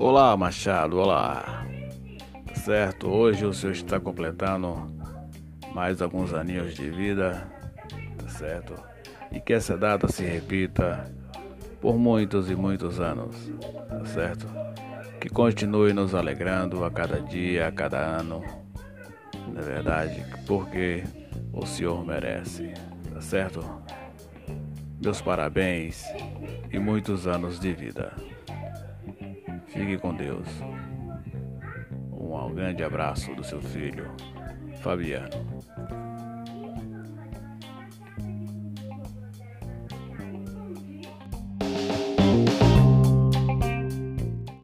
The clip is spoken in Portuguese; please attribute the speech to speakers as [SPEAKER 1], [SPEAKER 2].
[SPEAKER 1] Olá, Machado, olá. Certo, hoje o senhor está completando mais alguns aninhos de vida, tá certo? E que essa data se repita por muitos e muitos anos, tá certo? Que continue nos alegrando a cada dia, a cada ano, na é verdade, porque o senhor merece, tá certo? Meus parabéns e muitos anos de vida. Fique com Deus. Um grande abraço do seu filho, Fabiano.